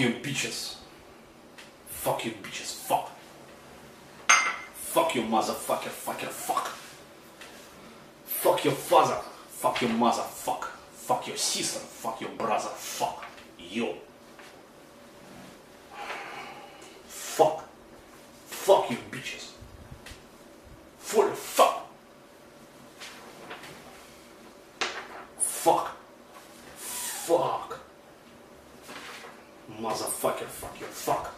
you bitches. Fuck you bitches. Fuck. Fuck you motherfucker. Fucker. Fuck. Fuck your father. Fuck your mother. Fuck. Fuck your sister. Fuck your brother. Fuck you. Fuck. Fuck you bitches. For the fuck. Fuck. Fuck. Motherfucker, fuck you, fuck.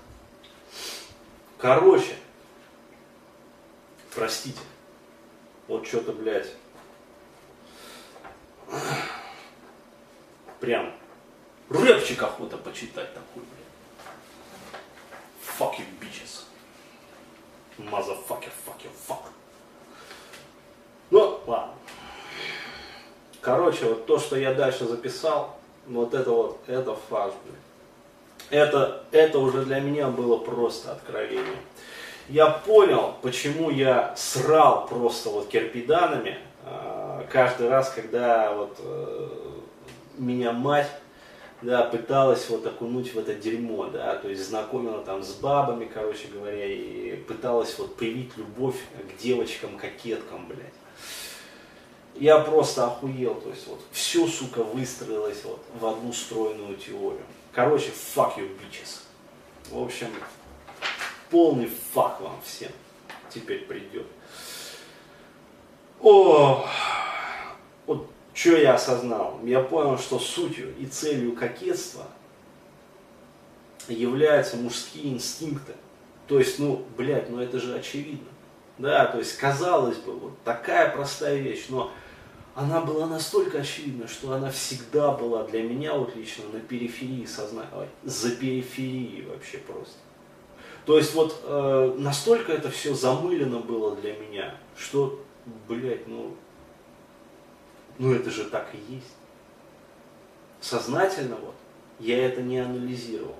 Короче, простите, вот что-то, блядь, прям рэпчик охота почитать такой, блядь. Fuck you, bitches. Motherfucker, fuck you, fuck. Ну, ладно. Короче, вот то, что я дальше записал, вот это вот, это фарш, блин. Это, это уже для меня было просто откровение. Я понял, почему я срал просто вот кирпиданами э, каждый раз, когда вот э, меня мать да, пыталась вот окунуть в это дерьмо, да, то есть знакомила там с бабами, короче говоря, и пыталась вот привить любовь к девочкам-кокеткам, блядь я просто охуел, то есть вот все, сука, выстроилось вот в одну стройную теорию. Короче, fuck you bitches. В общем, полный фак вам всем теперь придет. О, вот что я осознал? Я понял, что сутью и целью кокетства являются мужские инстинкты. То есть, ну, блядь, ну это же очевидно. Да, то есть, казалось бы, вот такая простая вещь, но она была настолько очевидна, что она всегда была для меня вот лично на периферии сознания, за периферией вообще просто. То есть вот э, настолько это все замылено было для меня, что, блядь, ну, ну это же так и есть. Сознательно вот я это не анализировал.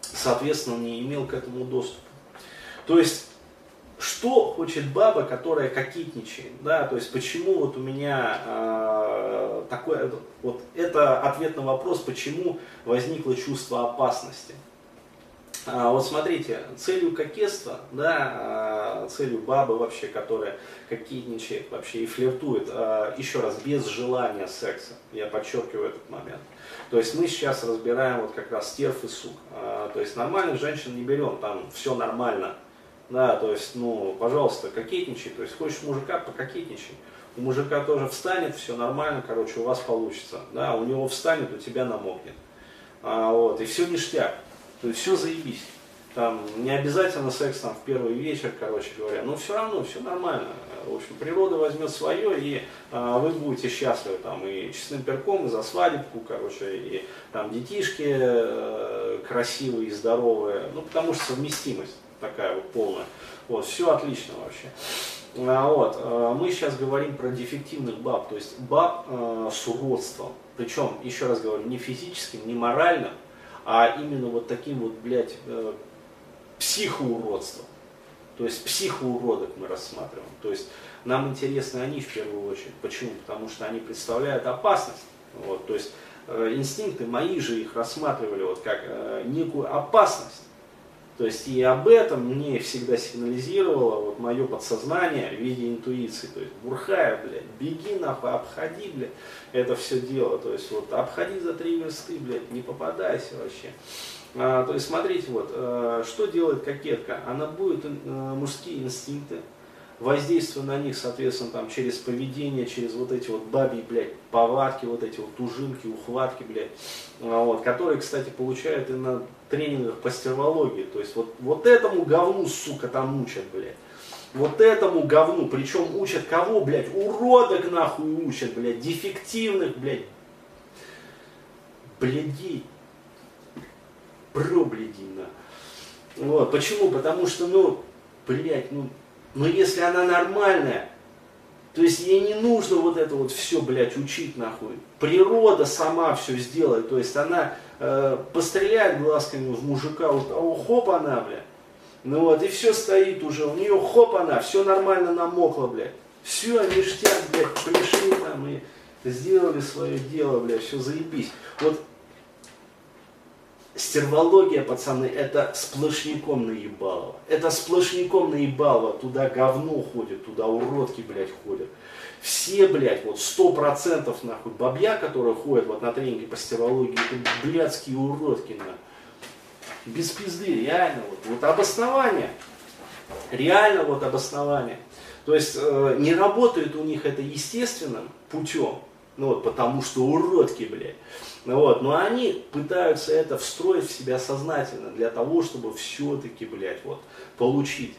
Соответственно, не имел к этому доступа. То есть что хочет баба, которая кокетничает, да, то есть почему вот у меня э, такое, вот это ответ на вопрос, почему возникло чувство опасности. А, вот смотрите, целью кокетства, да, а, целью бабы вообще, которая кокетничает вообще и флиртует, а, еще раз, без желания секса, я подчеркиваю этот момент. То есть мы сейчас разбираем вот как раз стерв и сук. А, то есть нормальных женщин не берем, там все нормально, да, то есть, ну, пожалуйста, кокетничай, то есть хочешь мужика, пококетничай. У мужика тоже встанет, все нормально, короче, у вас получится. Да, у него встанет, у тебя намокнет. А, вот, и все ништяк. То есть все заебись. Там не обязательно секс там в первый вечер, короче говоря, но все равно все нормально. В общем, природа возьмет свое, и а, вы будете счастливы там и честным перком, и за свадебку, короче, и там детишки э, красивые и здоровые, ну потому что совместимость такая вот полная. Вот, все отлично вообще. А, вот, а, мы сейчас говорим про дефективных баб, то есть баб э, с уродством. Причем, еще раз говорю, не физическим, не моральным, а именно вот таким вот, блядь, э, психоуродством. То есть психоуродок мы рассматриваем. То есть нам интересны они в первую очередь. Почему? Потому что они представляют опасность. Вот, то есть э, инстинкты мои же их рассматривали вот как э, некую опасность. То есть и об этом мне всегда сигнализировало вот мое подсознание в виде интуиции. То есть бурхая, блядь, беги нахуй, обходи, блядь, это все дело. То есть вот обходи за три версты, блядь, не попадайся вообще. А, то есть смотрите, вот, а, что делает кокетка? Она будет а, мужские инстинкты, воздействуя на них, соответственно, там, через поведение, через вот эти вот бабьи, блядь, повадки, вот эти вот ужинки, ухватки, блядь, а, вот, которые, кстати, получают и на тренингах по стервологии. То есть вот, вот этому говну, сука, там учат, блядь. Вот этому говну, причем учат кого, блядь, уродок нахуй учат, блядь, дефективных, блядь, блядей, проблядей, на. Вот, почему? Потому что, ну, блядь, ну, но если она нормальная, то есть ей не нужно вот это вот все, блядь, учить нахуй. Природа сама все сделает. То есть она э, постреляет глазками в мужика, вот, а хоп она, блядь. Ну вот, и все стоит уже, у нее хоп она, все нормально намокло, блядь. Все, ништяк, блядь, пришли там и сделали свое дело, блядь, все заебись. Вот Стервология, пацаны, это сплошняком наебалово. Это сплошняком наебалово. Туда говно ходит, туда уродки, блядь, ходят. Все, блядь, вот сто процентов, нахуй, бабья, которые ходят вот на тренинги по стервологии, это блядские уродки, нахуй. Без пизды, реально. Вот, вот обоснование. Реально вот обоснование. То есть э, не работает у них это естественным путем. Ну вот, потому что уродки, блядь. Ну вот, но они пытаются это встроить в себя сознательно для того, чтобы все-таки, блядь, вот, получить.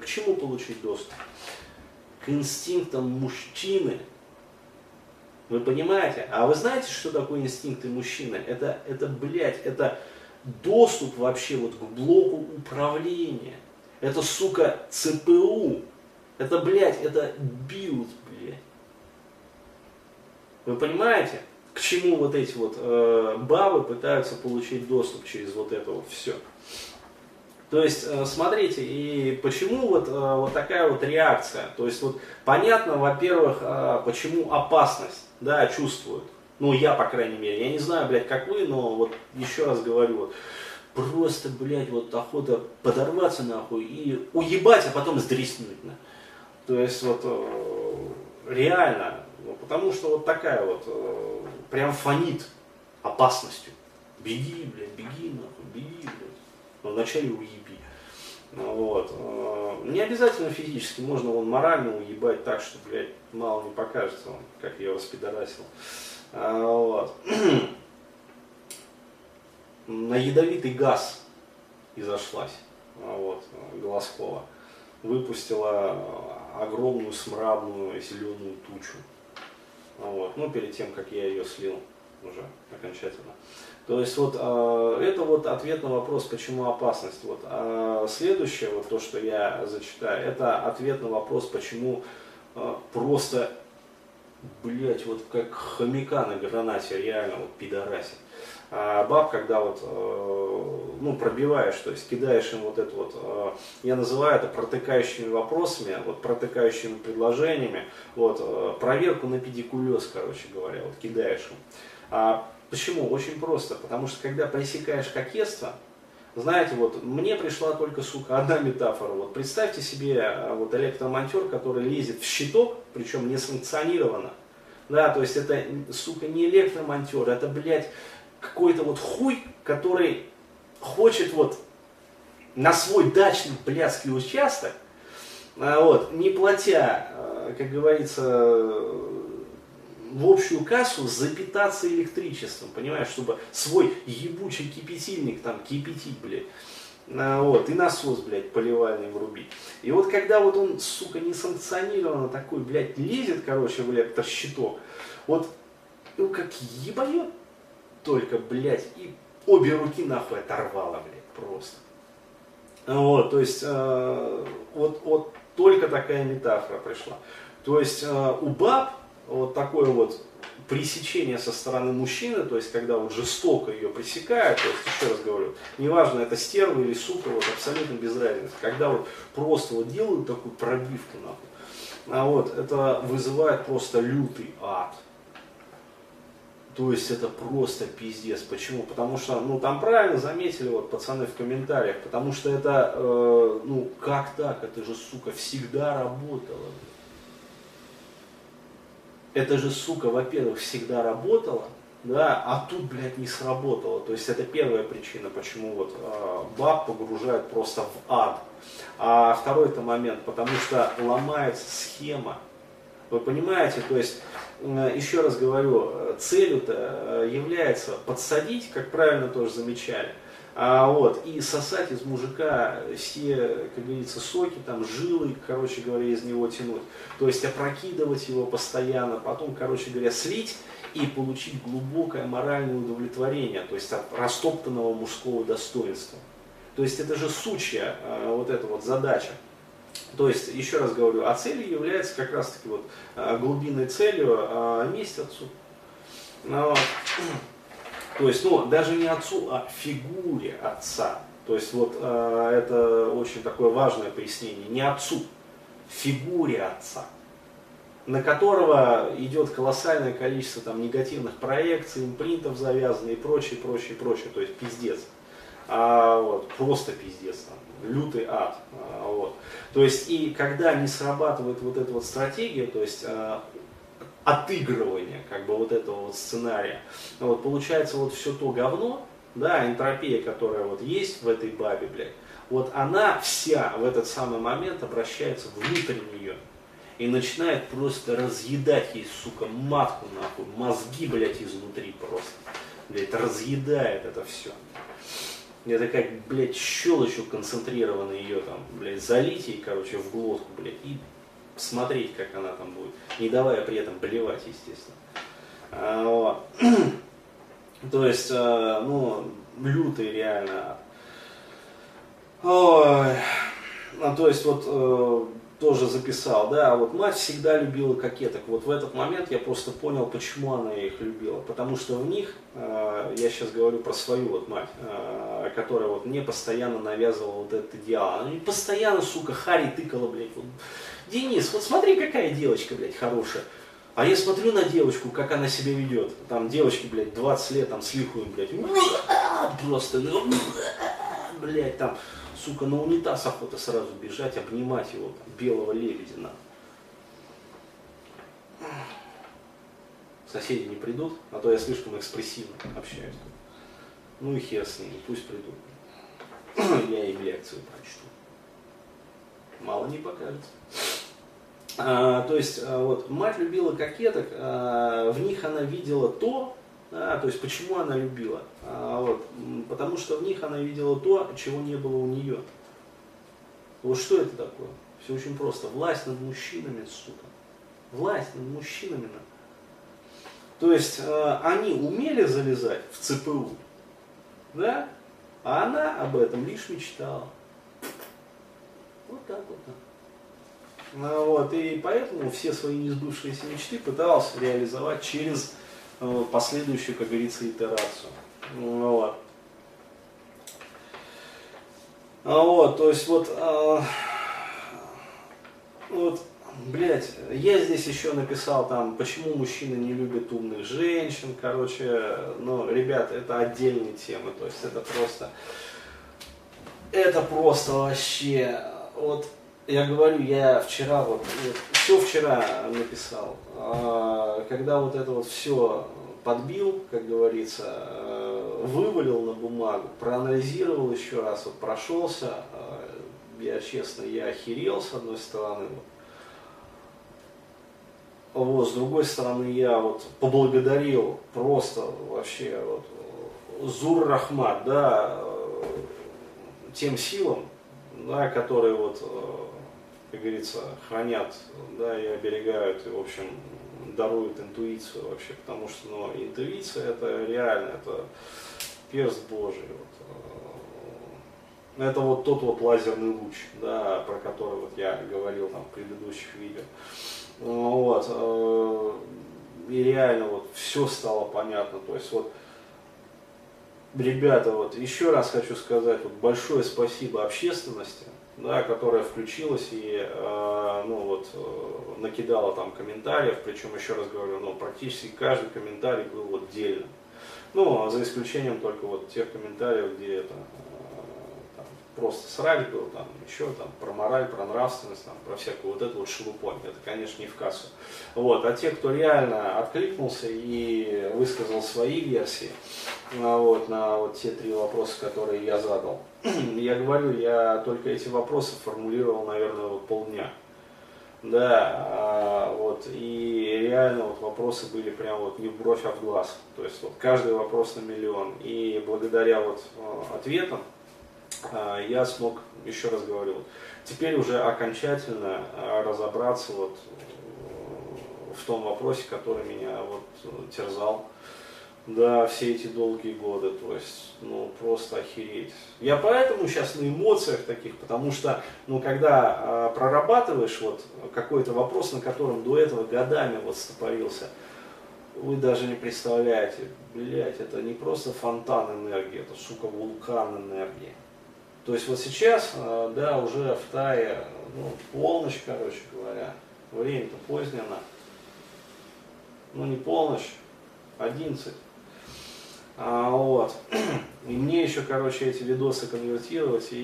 К чему получить доступ? К инстинктам мужчины. Вы понимаете? А вы знаете, что такое инстинкты мужчины? Это, это, блядь, это доступ вообще вот к блоку управления. Это, сука, ЦПУ. Это, блядь, это build. Вы понимаете? к чему вот эти вот э, бабы пытаются получить доступ через вот это вот все. То есть, э, смотрите, и почему вот, э, вот такая вот реакция? То есть, вот понятно, во-первых, э, почему опасность, да, чувствуют. Ну, я, по крайней мере, я не знаю, блядь, как вы, но вот еще раз говорю, вот, просто, блядь, вот охота подорваться нахуй и уебать, а потом сдриснуть. На. То есть, вот, реально, ну, потому что вот такая вот э, прям фонит опасностью. Беги, блядь, беги, нахуй, беги, блядь. Но вначале уеби. Ну, вот. Э, не обязательно физически, можно вон морально уебать так, что, блядь, мало не покажется, он, как я распидорасил. А, вот. На ядовитый газ изошлась а, вот, Голоскова. Выпустила огромную смрадную зеленую тучу. Вот. Ну, перед тем, как я ее слил уже окончательно. То есть вот э, это вот ответ на вопрос, почему опасность. Вот. А следующее, вот то, что я зачитаю, это ответ на вопрос, почему э, просто, блять, вот как хомяка на гранате, реально вот пидорасит. А баб, когда вот, э, ну, пробиваешь, то есть кидаешь им вот это вот, э, я называю это протыкающими вопросами, вот протыкающими предложениями, вот, э, проверку на педикулез, короче говоря, вот кидаешь им. А почему? Очень просто, потому что когда пресекаешь кокетство, знаете, вот мне пришла только, сука, одна метафора. Вот представьте себе вот электромонтер, который лезет в щиток, причем не санкционированно. Да, то есть это, сука, не электромонтер, это, блядь, какой-то вот хуй, который хочет вот на свой дачный блядский участок, а, вот, не платя, а, как говорится, в общую кассу запитаться электричеством, понимаешь, чтобы свой ебучий кипятильник там кипятить, блядь. А, вот, и насос, блядь, поливальный врубить. И вот когда вот он, сука, несанкционированно такой, блядь, лезет, короче, в электрощиток, вот, ну как ебанет только, блядь, и обе руки нахуй оторвало, блядь, просто. Вот, то есть, э, вот, вот только такая метафора пришла. То есть э, у баб вот такое вот пресечение со стороны мужчины, то есть когда вот жестоко ее пресекают, то есть еще раз говорю, неважно это стерва или сука, вот абсолютно без разницы, когда вот просто вот делают такую пробивку нахуй, а вот это вызывает просто лютый ад. То есть это просто пиздец. Почему? Потому что, ну там правильно заметили вот пацаны в комментариях, потому что это, э, ну как так, это же, сука, всегда работало. Это же, сука, во-первых, всегда работало, да, а тут, блядь, не сработало. То есть это первая причина, почему вот э, баб погружают просто в ад. А второй это момент, потому что ломается схема. Вы понимаете, то есть еще раз говорю, э, целью-то э, является подсадить, как правильно тоже замечали, а, вот, и сосать из мужика все, как говорится, соки, там, жилы, короче говоря, из него тянуть. То есть опрокидывать его постоянно, потом, короче говоря, слить и получить глубокое моральное удовлетворение, то есть от растоптанного мужского достоинства. То есть это же сучья вот эта вот задача. То есть, еще раз говорю, а целью является как раз таки вот а, глубинной целью а, месть отцу. Но, то есть, ну, даже не отцу, а фигуре отца. То есть, вот а, это очень такое важное пояснение. Не отцу, фигуре отца. на которого идет колоссальное количество там негативных проекций, импринтов завязаны и прочее, прочее, прочее, то есть пиздец. А, вот, просто пиздец, там, лютый ад. А, вот. То есть и когда не срабатывает вот эта вот стратегия, то есть а, отыгрывание как бы вот этого вот сценария, вот, получается вот все то говно, да, энтропия, которая вот есть в этой бабе, блядь, вот она вся в этот самый момент обращается внутрь нее и начинает просто разъедать ей, сука, матку нахуй, мозги, блядь, изнутри просто. Блядь, разъедает это все. Это как, блядь, щелочью концентрированно ее там, блядь, залить ей, короче, в глотку, блядь, и смотреть, как она там будет, не давая при этом блевать, естественно. А, вот. То есть, а, ну, лютый реально. Ой. А, то есть, вот э, тоже записал, да, вот мать всегда любила кокеток. Вот в этот момент я просто понял, почему она их любила. Потому что в них, э, я сейчас говорю про свою вот мать, э, которая вот мне постоянно навязывала вот этот идеал. Она мне постоянно, сука, Хари тыкала, блядь. Вот. Денис, вот смотри, какая девочка, блядь, хорошая. А я смотрю на девочку, как она себя ведет. Там девочки, блядь, 20 лет, там, с лихуем, блядь. Просто, ну, блядь, там сука, на унитаз охота сразу бежать, обнимать его, там, белого лебедя. Соседи не придут, а то я слишком экспрессивно общаюсь. Ну и хер с ними, пусть придут. я им лекцию прочту. Мало не покажется. А, то есть, а, вот, мать любила кокеток, а, в них она видела то, да, то есть почему она любила? А, вот, потому что в них она видела то, чего не было у нее. Вот что это такое? Все очень просто. Власть над мужчинами, сука. Власть над мужчинами. То есть э, они умели залезать в ЦПУ, да? А она об этом лишь мечтала. Вот так вот. Ну, вот, и поэтому все свои несбывшиеся мечты пыталась реализовать через последующую, как говорится, итерацию. Ну, вот. А вот, то есть вот, а, вот, блядь, я здесь еще написал там, почему мужчины не любят умных женщин, короче, ну, ребят, это отдельные темы, то есть это просто, это просто вообще, вот, я говорю, я вчера вот, вот все вчера написал, а, когда вот это вот все подбил, как говорится, э, вывалил на бумагу, проанализировал еще раз, вот прошелся, э, я честно, я охерел с одной стороны, вот, вот с другой стороны я вот поблагодарил просто вообще вот Зур Рахмат, да, э, тем силам, да, которые вот как говорится, хранят да, и оберегают, и, в общем, даруют интуицию вообще, потому что ну, интуиция это реально, это перст Божий. Вот. Э, это вот тот вот лазерный луч, да, про который вот я говорил там в предыдущих видео. Вот. Э, и реально вот все стало понятно. То есть вот ребята, вот еще раз хочу сказать, вот большое спасибо общественности, да, которая включилась и э, ну, вот, э, накидала там комментариев, причем еще раз говорю, ну, практически каждый комментарий был вот. Ну, а за исключением только вот тех комментариев, где это просто сраль был, там, еще там, про мораль, про нравственность, там, про всякую вот эту вот шелупонь. Это, конечно, не в кассу. Вот. А те, кто реально откликнулся и высказал свои версии а, вот, на вот те три вопроса, которые я задал, я говорю, я только эти вопросы формулировал, наверное, вот полдня. Да, а, вот, и реально вот вопросы были прям вот не в бровь, а в глаз. То есть вот каждый вопрос на миллион. И благодаря вот а, ответам, я смог, еще раз говорю, теперь уже окончательно а, разобраться вот э, в том вопросе, который меня вот терзал, да, все эти долгие годы, то есть, ну, просто охереть. Я поэтому сейчас на эмоциях таких, потому что, ну, когда э, прорабатываешь вот какой-то вопрос, на котором до этого годами вот стопорился, вы даже не представляете, блять, это не просто фонтан энергии, это, сука, вулкан энергии. То есть вот сейчас, а, да, уже в Тае, ну, полночь, короче говоря, время-то позднее, ну не полночь, 11. А, вот. И мне еще, короче, эти видосы конвертировать и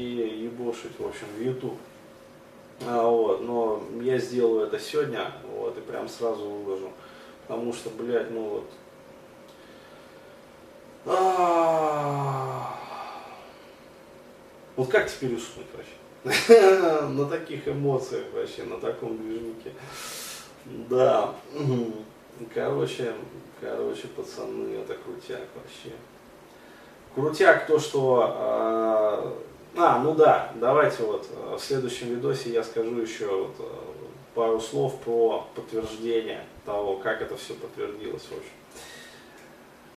ебошить, в общем, в YouTube. А, вот. Но я сделаю это сегодня, вот, и прям сразу выложу. Потому что, блядь, ну вот. А, вот как теперь уснуть вообще? На таких эмоциях вообще, на таком движнике. Да. Короче, короче, пацаны, это крутяк вообще. Крутяк то, что... А, а, ну да, давайте вот в следующем видосе я скажу еще вот, пару слов про подтверждение того, как это все подтвердилось, в общем.